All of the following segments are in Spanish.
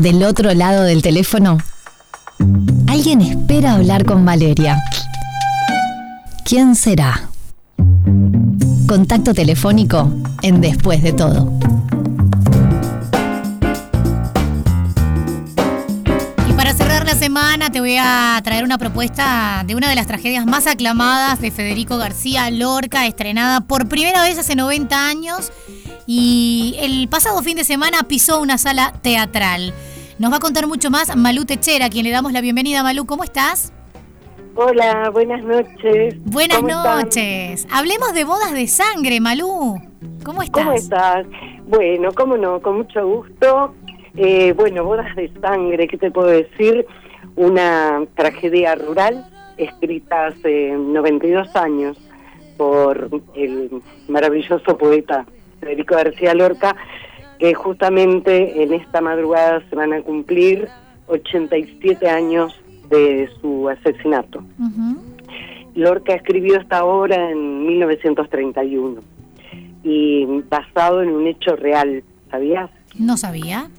Del otro lado del teléfono, alguien espera hablar con Valeria. ¿Quién será? Contacto telefónico en Después de todo. Y para cerrar la semana te voy a traer una propuesta de una de las tragedias más aclamadas de Federico García Lorca, estrenada por primera vez hace 90 años y el pasado fin de semana pisó una sala teatral. Nos va a contar mucho más Malú Techera, a quien le damos la bienvenida. Malú, ¿cómo estás? Hola, buenas noches. Buenas noches. Hablemos de bodas de sangre, Malú. ¿Cómo estás? ¿Cómo estás? Bueno, cómo no, con mucho gusto. Eh, bueno, bodas de sangre, ¿qué te puedo decir? Una tragedia rural escrita hace 92 años por el maravilloso poeta Federico García Lorca, que justamente en esta madrugada se van a cumplir 87 años de su asesinato. Lorca escribió esta obra en 1931 y basado en un hecho real, ¿sabías? No sabía.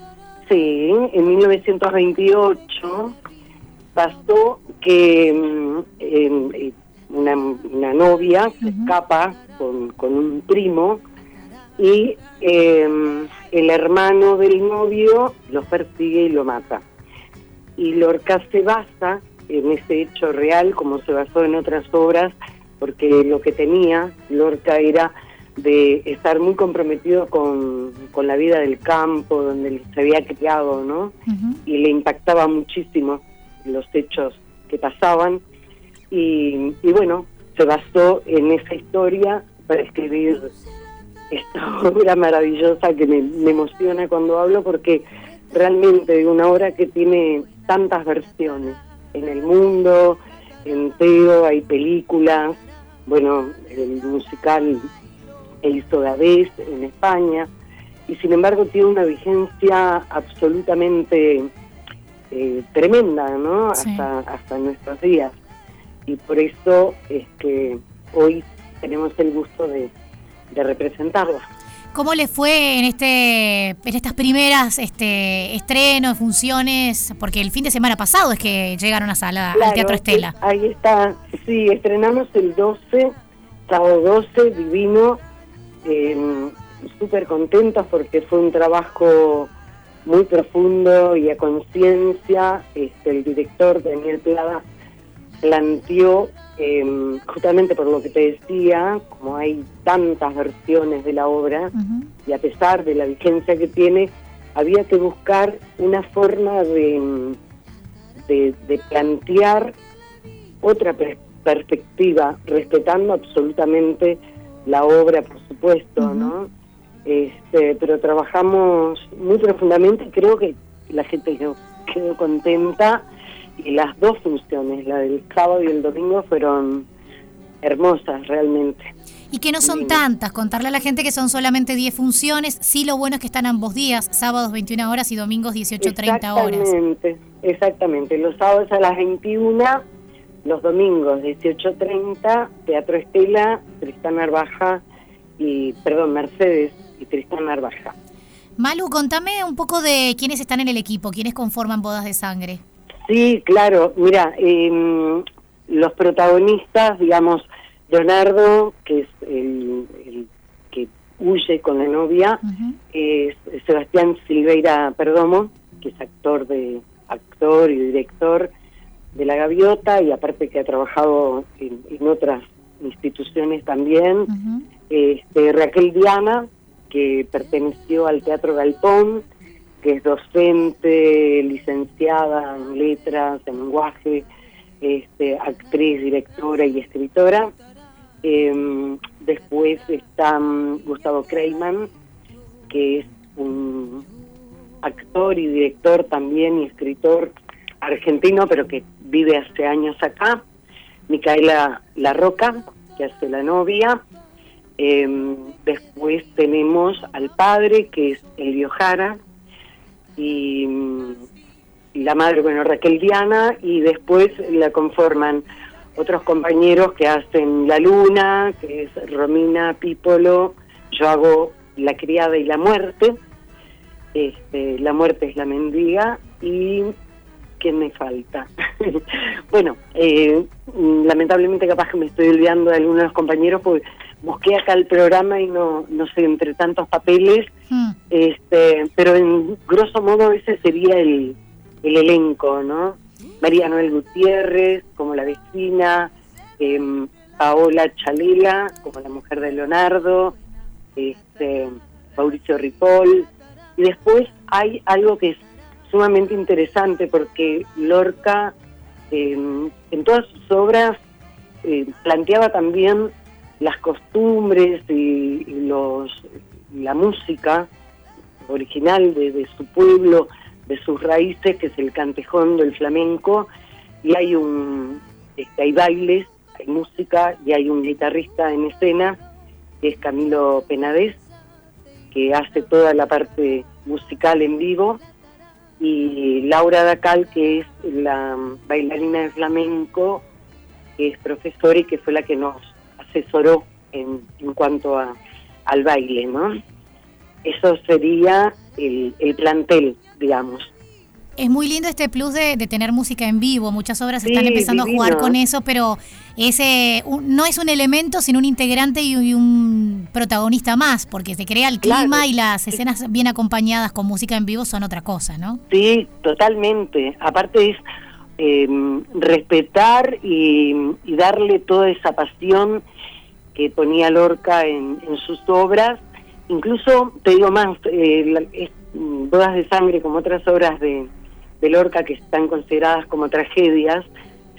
Sí, en 1928 pasó que mm, eh, una, novia se escapa con, con un primo y em, el hermano del novio lo persigue y lo mata. Y Lorca se basa en ese hecho real, como se basó en otras obras, porque lo que tenía Lorca era de estar muy comprometido con, la vida del campo, donde se había criado, ¿no? Y le impactaba muchísimo los hechos que pasaban. Y, y bueno, se basó en esa historia para escribir esta obra maravillosa que me, emociona cuando hablo porque realmente de una obra que tiene tantas versiones en el mundo entero, hay películas, bueno, el musical El hizo vez en España, y sin embargo tiene una vigencia absolutamente eh, tremenda, ¿no? Hasta, hasta nuestros días. Y por eso es que hoy tenemos el gusto de de representarla. ¿Cómo le fue en este en estas primeras este estrenos, funciones? Porque el fin de semana pasado es que llegaron a sala al Teatro Estela. Ahí está, sí, estrenamos el 12, sábado 12, divino, eh, súper contentos porque fue un trabajo muy profundo y a conciencia. Este, el director Daniel Plada planteó eh, justamente por lo que te decía, como hay tantas versiones de la obra, y a pesar de la vigencia que tiene, había que buscar una forma de, de, plantear otra perspectiva, respetando absolutamente la obra, por supuesto, ¿no? Este, pero trabajamos muy profundamente y creo que la gente quedó contenta y las dos funciones, la del sábado y el domingo, fueron hermosas realmente. Y que no son tantas, contarle a la gente que son solamente 10 funciones, sí lo bueno es que están ambos días, sábados 21 horas y domingos 18.30 horas. Exactamente, exactamente, los sábados a las 21, los domingos 18.30, Teatro Estela, Tristán Narvaja y, perdón, Mercedes y Tristán Narvaja. Malu, contame un poco de quiénes están en el equipo, quiénes conforman Bodas de Sangre. Sí, claro. Mira, em, los protagonistas, digamos, Leonardo, que es el, que huye con la novia, es Sebastián Silveira Perdomo, que es actor de actor y director de La Gaviota y aparte que ha trabajado en, otras instituciones también. este, Raquel Diana, que perteneció al Teatro Galpón, que es docente, licenciada en letras, en lenguaje, este, actriz, directora y escritora. Em, después está mm, Gustavo Kreiman, que es un actor y director también y escritor argentino, pero que vive hace años acá. Micaela La Roca, que hace la novia. Em, después tenemos al padre, que es Elio Jara, y, la madre, bueno, Raquel Diana, y después la conforman otros compañeros que hacen La Luna, que es Romina Pípolo, yo hago La Criada y la Muerte, este, La muerte es la mendiga y ¿quién me falta? bueno, eh, lamentablemente capaz que me estoy olvidando de algunos de los compañeros porque busqué acá el programa y no, no sé, entre tantos papeles, hmm. este, pero en grosso modo ese sería el, el elenco, ¿no? María Noel Gutiérrez como la vecina, em, Paola Chalela como la mujer de Leonardo, este, Mauricio Ripoll, y después hay algo que es sumamente interesante porque Lorca em, en todas sus obras eh, planteaba también las costumbres y, los la música original de, su pueblo, de sus raíces, que es el cantejón del flamenco, y hay un este, hay bailes, hay música y hay un guitarrista en escena que es Camilo Penades, que hace toda la parte musical en vivo, y Laura Dacal, que es la bailarina de flamenco, que es profesora y que fue la que nos asesoró en, en cuanto a, al baile, ¿no? Eso sería el, el plantel, digamos. Es muy lindo este plus de, tener música en vivo. Muchas obras están empezando a jugar con eso, pero ese no es un elemento, sino un integrante y, un protagonista más, porque se crea el clima y las escenas bien acompañadas con música en vivo son otra cosa, ¿no? Sí, totalmente. Aparte es em, respetar y, darle toda esa pasión que ponía Lorca en, sus obras. Incluso, te digo más, eh, Bodas de Sangre, como otras obras de, de Lorca que están consideradas como tragedias,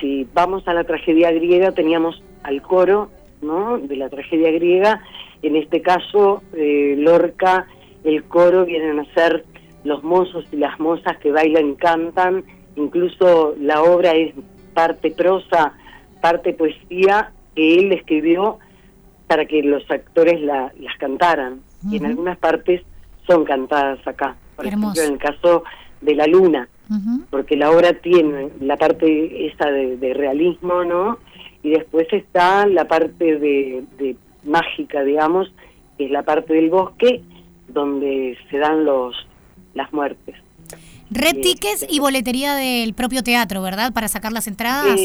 si vamos a la tragedia griega teníamos al coro ¿no? de la tragedia griega, en este caso eh, Lorca, el coro vienen a ser los mozos y las mozas que bailan y cantan, incluso la obra es parte prosa, parte poesía que él escribió para que los actores la, las cantaran, y en algunas partes son cantadas acá, por ejemplo en el caso de la luna, porque la obra tiene la parte esa de, realismo, ¿no? Y después está la parte de, mágica, digamos, que es la parte del bosque donde se dan los las muertes. Red tickets y boletería del propio teatro, ¿verdad? Para sacar las entradas.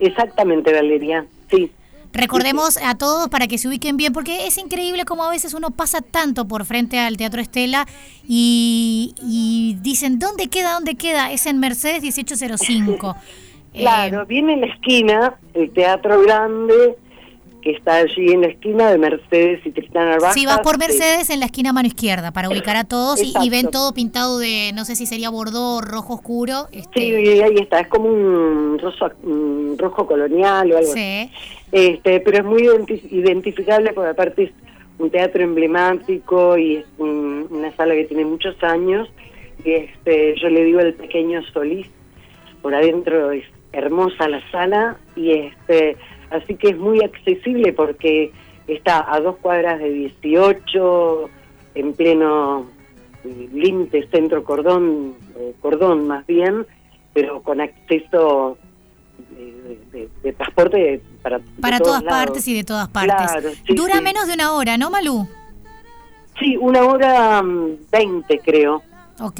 exactamente, Valeria. Sí. Recordemos a todos para que se ubiquen bien, porque es increíble como a veces uno pasa tanto por frente al Teatro Estela y, dicen, ¿dónde queda? ¿Dónde queda? Es en Mercedes 1805. claro, viene en la esquina, el Teatro Grande, que está allí en la esquina de Mercedes y Tristán Narvaja. Si vas por Mercedes, en la esquina mano izquierda, para ubicar a todos y, ven todo pintado de, no sé si sería bordó rojo oscuro. Este... Sí, ahí está, es como un rojo, rojo colonial o algo sí. Este, pero es muy identificable porque aparte es un teatro emblemático y es una sala que tiene muchos años. Y este, yo le digo el pequeño Solís, por adentro es hermosa la sala y este así que es muy accesible porque está a dos cuadras de 18, en pleno eh, límite centro cordón, eh, cordón más bien, pero con acceso de, transporte para para todas partes y de todas partes. Dura menos de una hora, ¿no, Malú? Sí, una hora mm, veinte creo.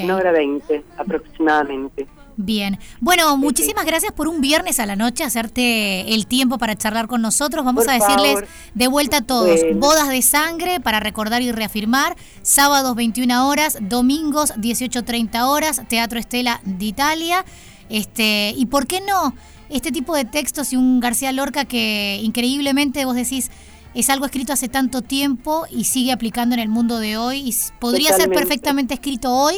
Una hora veinte aproximadamente. Bien. Bueno, muchísimas gracias por un viernes a la noche hacerte el tiempo para charlar con nosotros. Vamos a decirles de vuelta a todos. Bodas de sangre para recordar y reafirmar. Sábados 21 horas, domingos 18.30 horas, Teatro Estela de Italia. Este, y por qué no este tipo de textos y un García Lorca que increíblemente vos decís es algo escrito hace tanto tiempo y sigue aplicando en el mundo de hoy y podría ser perfectamente escrito hoy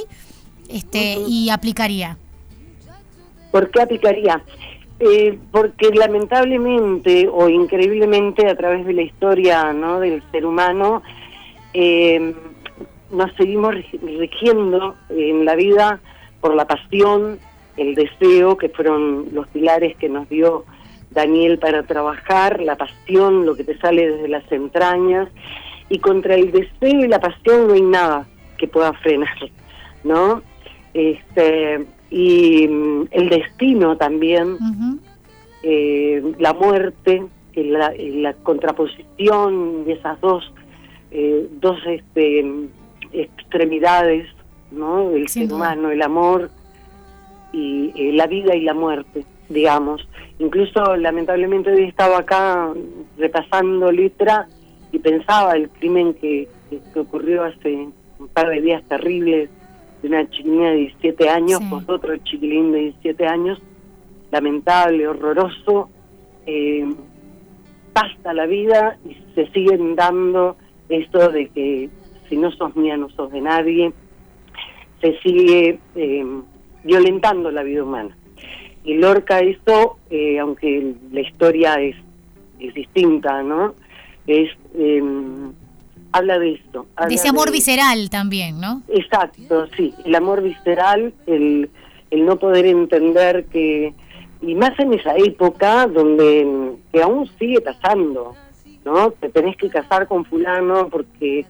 este y aplicaría. ¿Por qué aplicaría? Eh, porque lamentablemente o increíblemente a través de la historia ¿no? del ser humano eh, nos seguimos rigiendo en la vida por la pasión, el deseo, que fueron los pilares que nos dio Daniel para trabajar, la pasión, lo que te sale desde las entrañas, y contra el deseo y la pasión no hay nada que pueda frenar, ¿no? Este, y mm, el destino también, eh, la muerte, la, la, contraposición de esas dos, eh, dos este, extremidades ¿no? El ser humano, el amor y eh, la vida y la muerte, digamos. Incluso, lamentablemente, hoy estaba acá repasando letra y pensaba el crimen que, que, ocurrió hace un par de días terribles de una chiquilina de 17 años, con otro chiquilín de 17 años, lamentable, horroroso, eh, pasa la vida y se siguen dando esto de que si no sos mía no sos de nadie, se sigue eh, violentando la vida humana. Y Lorca eso, eh, aunque la historia es, es distinta, ¿no? Es em, habla de esto. de ese amor visceral también, ¿no? Exacto, sí, el amor visceral, el, el no poder entender que, y más en esa época donde que aún sigue pasando, ¿no? Te tenés que casar con fulano porque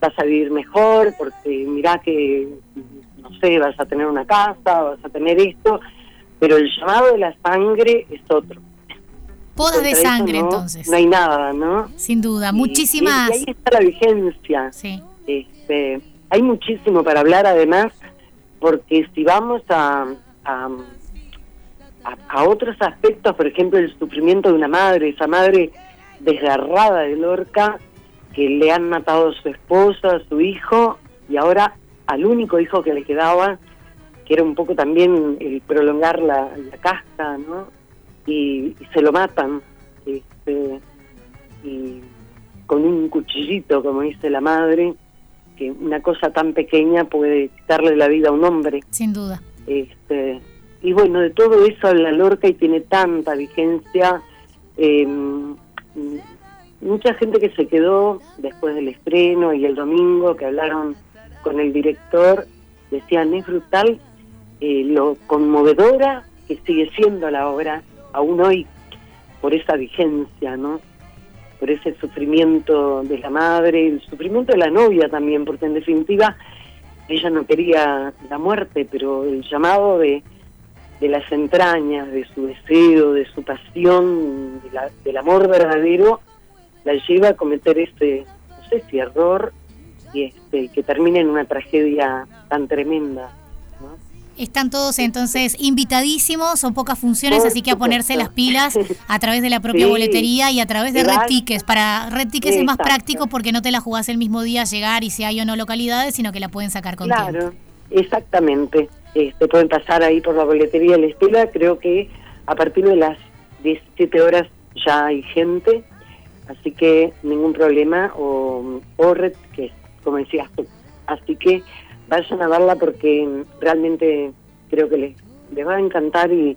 vas a vivir mejor, porque mirá que, no sé, vas a tener una casa, vas a tener esto, pero el llamado de la sangre es otro. Podas de sangre, entonces. No hay nada, ¿no? Sin duda, muchísimas. Y, ahí está la vigencia. Sí. Este, hay muchísimo para hablar, además, porque si vamos a, a, a, otros aspectos, por ejemplo, el sufrimiento de una madre, esa madre desgarrada de Lorca, que le han matado a su esposa, a su hijo, y ahora al único hijo que le quedaba, que era un poco también el prolongar la, la casta, ¿no? Y, se lo matan este, y con un cuchillito, como dice la madre, que una cosa tan pequeña puede quitarle la vida a un hombre. Sin duda. Este, y bueno, de todo eso habla Lorca y tiene tanta vigencia. Em, mucha gente que se quedó después del estreno y el domingo que hablaron con el director decían es brutal eh, lo conmovedora que sigue siendo la obra aún hoy por esa vigencia, ¿no? Por ese sufrimiento de la madre, el sufrimiento de la novia también, porque en definitiva ella no quería la muerte, pero el llamado de, de las entrañas, de su deseo, de su pasión, del amor verdadero, la lleva a cometer este, no sé si error, y este, que termina en una tragedia tan tremenda. Están todos entonces invitadísimos, son pocas funciones, así que a ponerse las pilas a través de la propia boletería y a través de Red Tickets. Para Red Tickets es más práctico porque no te la jugás el mismo día llegar y si hay o no localidades, sino que la pueden sacar con Claro, exactamente. Este, pueden pasar ahí por la boletería de la Estela, creo que a partir de las 17 horas ya hay gente, así que ningún problema, o, o Red, que como decías tú. Así que vayan a verla porque realmente creo que les, les va a encantar y,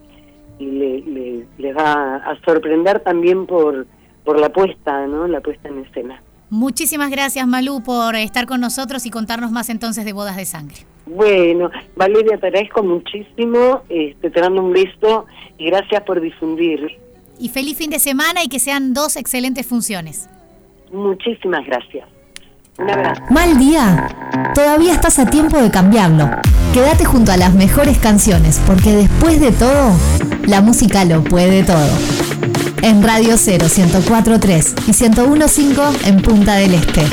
le, les va a sorprender también por, por la puesta, ¿no? La puesta en escena. Muchísimas gracias, Malú, por estar con nosotros y contarnos más entonces de Bodas de Sangre. Bueno, Valeria, te agradezco muchísimo, este, te mando un beso y gracias por difundir. Y feliz fin de semana y que sean dos excelentes funciones. Muchísimas gracias. ¿Mal día? Todavía estás a tiempo de cambiarlo. Quédate junto a las mejores canciones, porque después de todo, la música lo puede todo. En Radio 0 1043 y 1015 en Punta del Este.